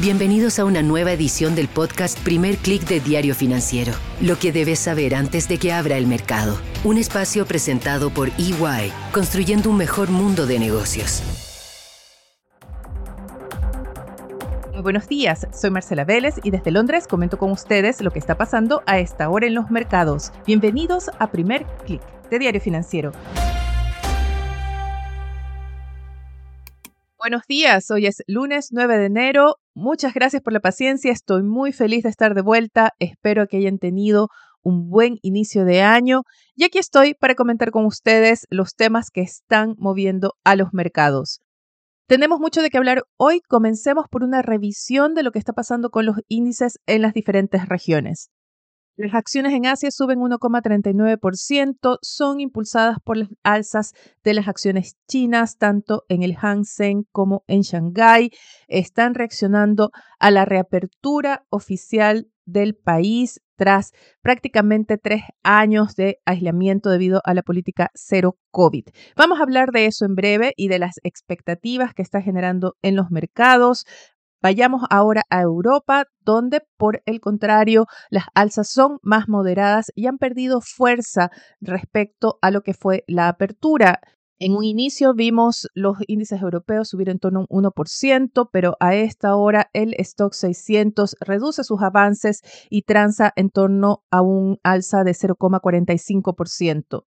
Bienvenidos a una nueva edición del podcast Primer Click de Diario Financiero. Lo que debes saber antes de que abra el mercado. Un espacio presentado por EY, construyendo un mejor mundo de negocios. Muy buenos días, soy Marcela Vélez y desde Londres comento con ustedes lo que está pasando a esta hora en los mercados. Bienvenidos a Primer Click de Diario Financiero. Buenos días, hoy es lunes 9 de enero. Muchas gracias por la paciencia, estoy muy feliz de estar de vuelta, espero que hayan tenido un buen inicio de año y aquí estoy para comentar con ustedes los temas que están moviendo a los mercados. Tenemos mucho de qué hablar hoy, comencemos por una revisión de lo que está pasando con los índices en las diferentes regiones. Las acciones en Asia suben 1,39%, son impulsadas por las alzas de las acciones chinas, tanto en el Hang Seng como en Shanghái. Están reaccionando a la reapertura oficial del país tras prácticamente tres años de aislamiento debido a la política cero COVID. Vamos a hablar de eso en breve y de las expectativas que está generando en los mercados. Vayamos ahora a Europa, donde por el contrario las alzas son más moderadas y han perdido fuerza respecto a lo que fue la apertura. En un inicio vimos los índices europeos subir en torno a un 1%, pero a esta hora el stock 600 reduce sus avances y transa en torno a un alza de 0,45%.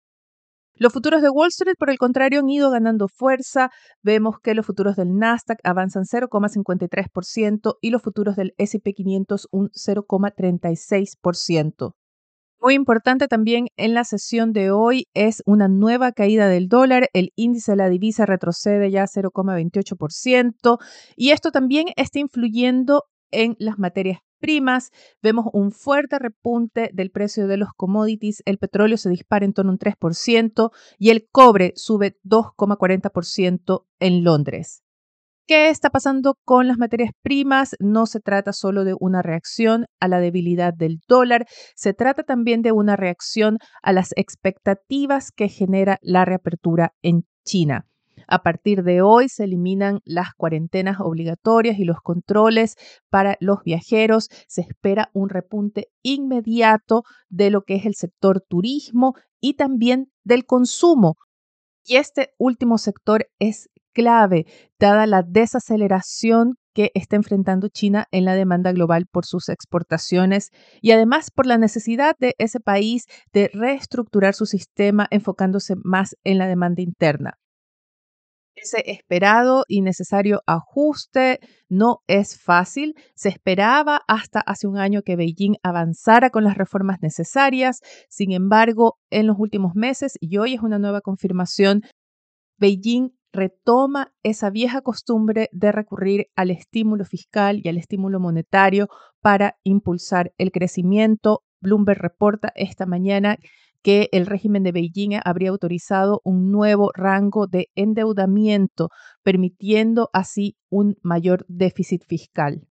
Los futuros de Wall Street, por el contrario, han ido ganando fuerza. Vemos que los futuros del Nasdaq avanzan 0,53% y los futuros del SP 500 un 0,36%. Muy importante también en la sesión de hoy es una nueva caída del dólar. El índice de la divisa retrocede ya 0,28% y esto también está influyendo en las materias primas, vemos un fuerte repunte del precio de los commodities, el petróleo se dispara en torno a un 3% y el cobre sube 2,40% en Londres. ¿Qué está pasando con las materias primas? No se trata solo de una reacción a la debilidad del dólar, se trata también de una reacción a las expectativas que genera la reapertura en China. A partir de hoy se eliminan las cuarentenas obligatorias y los controles para los viajeros. Se espera un repunte inmediato de lo que es el sector turismo y también del consumo. Y este último sector es clave, dada la desaceleración que está enfrentando China en la demanda global por sus exportaciones y además por la necesidad de ese país de reestructurar su sistema enfocándose más en la demanda interna. Ese esperado y necesario ajuste no es fácil. Se esperaba hasta hace un año que Beijing avanzara con las reformas necesarias. Sin embargo, en los últimos meses, y hoy es una nueva confirmación, Beijing retoma esa vieja costumbre de recurrir al estímulo fiscal y al estímulo monetario para impulsar el crecimiento. Bloomberg reporta esta mañana que el régimen de Beijing habría autorizado un nuevo rango de endeudamiento, permitiendo así un mayor déficit fiscal.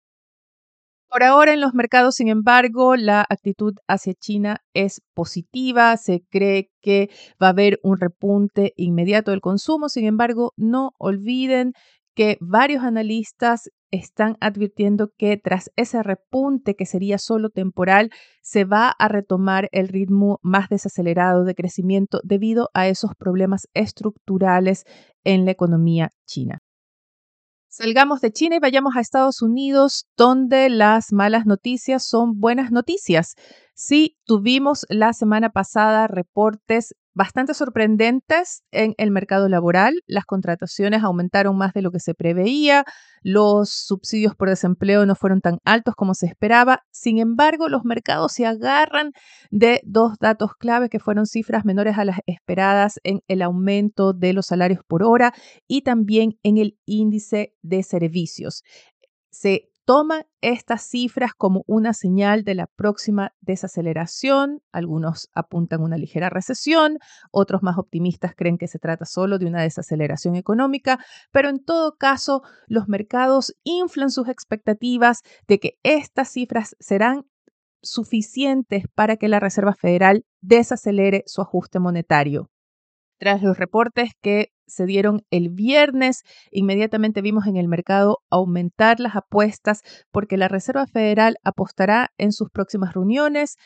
Por ahora en los mercados, sin embargo, la actitud hacia China es positiva, se cree que va a haber un repunte inmediato del consumo, sin embargo, no olviden que varios analistas están advirtiendo que tras ese repunte que sería solo temporal, se va a retomar el ritmo más desacelerado de crecimiento debido a esos problemas estructurales en la economía china. Salgamos de China y vayamos a Estados Unidos, donde las malas noticias son buenas noticias. Sí, tuvimos la semana pasada reportes bastante sorprendentes en el mercado laboral. Las contrataciones aumentaron más de lo que se preveía, los subsidios por desempleo no fueron tan altos como se esperaba. Sin embargo, los mercados se agarran de dos datos clave que fueron cifras menores a las esperadas en el aumento de los salarios por hora y también en el índice de servicios. Se toman estas cifras como una señal de la próxima desaceleración. Algunos apuntan una ligera recesión, otros más optimistas creen que se trata solo de una desaceleración económica, pero en todo caso los mercados inflan sus expectativas de que estas cifras serán suficientes para que la Reserva Federal desacelere su ajuste monetario. Tras los reportes que se dieron el viernes, inmediatamente vimos en el mercado aumentar las apuestas porque la Reserva Federal apostará en sus próximas reuniones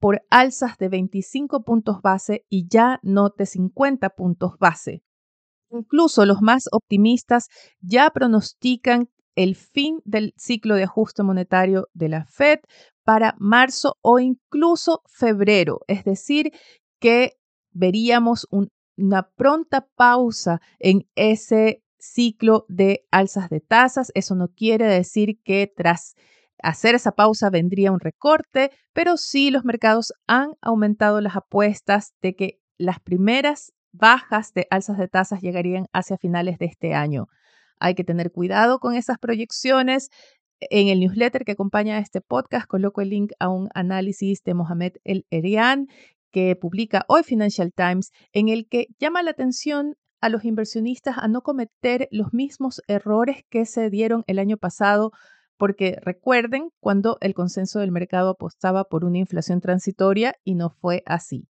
por alzas de 25 puntos base y ya no de 50 puntos base. Incluso los más optimistas ya pronostican el fin del ciclo de ajuste monetario de la Fed para marzo o incluso febrero, es decir, que veríamos una pronta pausa en ese ciclo de alzas de tasas. Eso no quiere decir que tras hacer esa pausa vendría un recorte, pero sí los mercados han aumentado las apuestas de que las primeras bajas de alzas de tasas llegarían hacia finales de este año. Hay que tener cuidado con esas proyecciones. En el newsletter que acompaña a este podcast coloco el link a un análisis de Mohamed El Erian que publica hoy Financial Times, en el que llama la atención a los inversionistas a no cometer los mismos errores que se dieron el año pasado, porque recuerden cuando el consenso del mercado apostaba por una inflación transitoria y no fue así.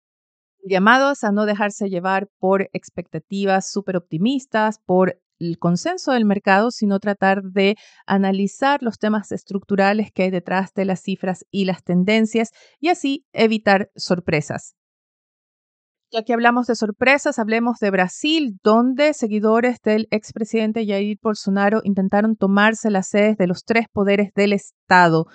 Llamados a no dejarse llevar por expectativas súper optimistas, por el consenso del mercado, sino tratar de analizar los temas estructurales que hay detrás de las cifras y las tendencias y así evitar sorpresas. Ya que hablamos de sorpresas, hablemos de Brasil, donde seguidores del expresidente Jair Bolsonaro intentaron tomarse las sedes de los tres poderes del Estado.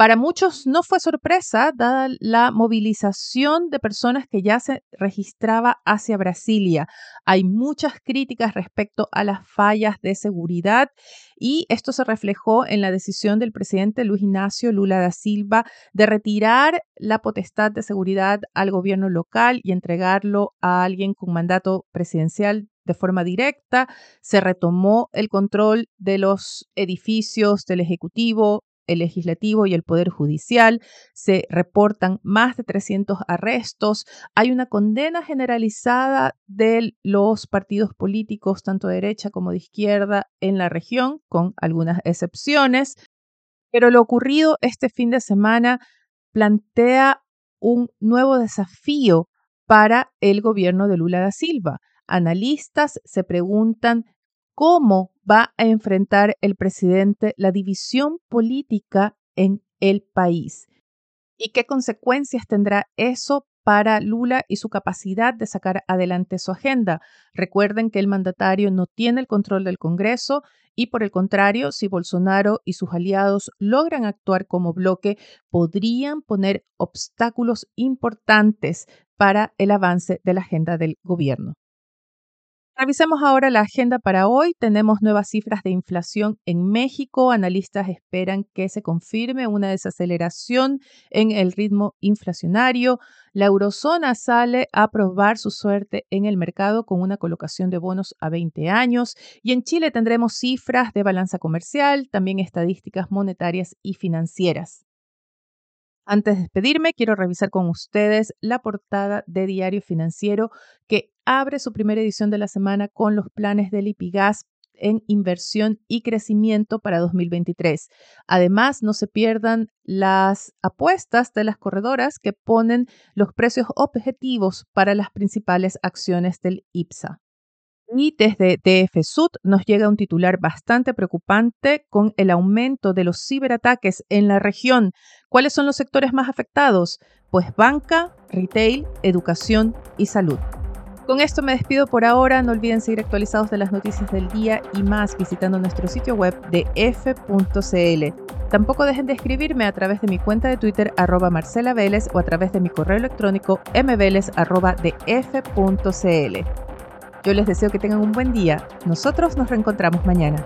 Para muchos no fue sorpresa, dada la movilización de personas que ya se registraba hacia Brasilia. Hay muchas críticas respecto a las fallas de seguridad y esto se reflejó en la decisión del presidente Luis Ignacio Lula da Silva de retirar la potestad de seguridad al gobierno local y entregarlo a alguien con mandato presidencial de forma directa, se retomó el control de los edificios del Ejecutivo, el legislativo y el poder judicial. Se reportan más de 300 arrestos. Hay una condena generalizada de los partidos políticos, tanto de derecha como de izquierda, en la región, con algunas excepciones. Pero lo ocurrido este fin de semana plantea un nuevo desafío para el gobierno de Lula da Silva. Analistas se preguntan cómo va a enfrentar el presidente la división política en el país y qué consecuencias tendrá eso para Lula y su capacidad de sacar adelante su agenda. Recuerden que el mandatario no tiene el control del Congreso y por el contrario, si Bolsonaro y sus aliados logran actuar como bloque, podrían poner obstáculos importantes para el avance de la agenda del gobierno. Revisemos ahora la agenda para hoy. Tenemos nuevas cifras de inflación en México. Analistas esperan que se confirme una desaceleración en el ritmo inflacionario. La eurozona sale a probar su suerte en el mercado con una colocación de bonos a 20 años. Y en Chile tendremos cifras de balanza comercial, también estadísticas monetarias y financieras. Antes de despedirme, quiero revisar con ustedes la portada de Diario Financiero que abre su primera edición de la semana con los planes del IPIGAS en inversión y crecimiento para 2023. Además, no se pierdan las apuestas de las corredoras que ponen los precios objetivos para las principales acciones del IPSA. Y desde DF nos llega un titular bastante preocupante con el aumento de los ciberataques en la región. ¿Cuáles son los sectores más afectados? Pues banca, retail, educación y salud. Con esto me despido por ahora. No olviden seguir actualizados de las noticias del día y más visitando nuestro sitio web de f.cl. Tampoco dejen de escribirme a través de mi cuenta de Twitter arroba Marcela Vélez o a través de mi correo electrónico mveles arroba de f.cl. Yo les deseo que tengan un buen día. Nosotros nos reencontramos mañana.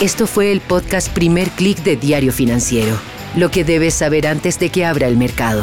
Esto fue el podcast Primer Click de Diario Financiero. Lo que debes saber antes de que abra el mercado.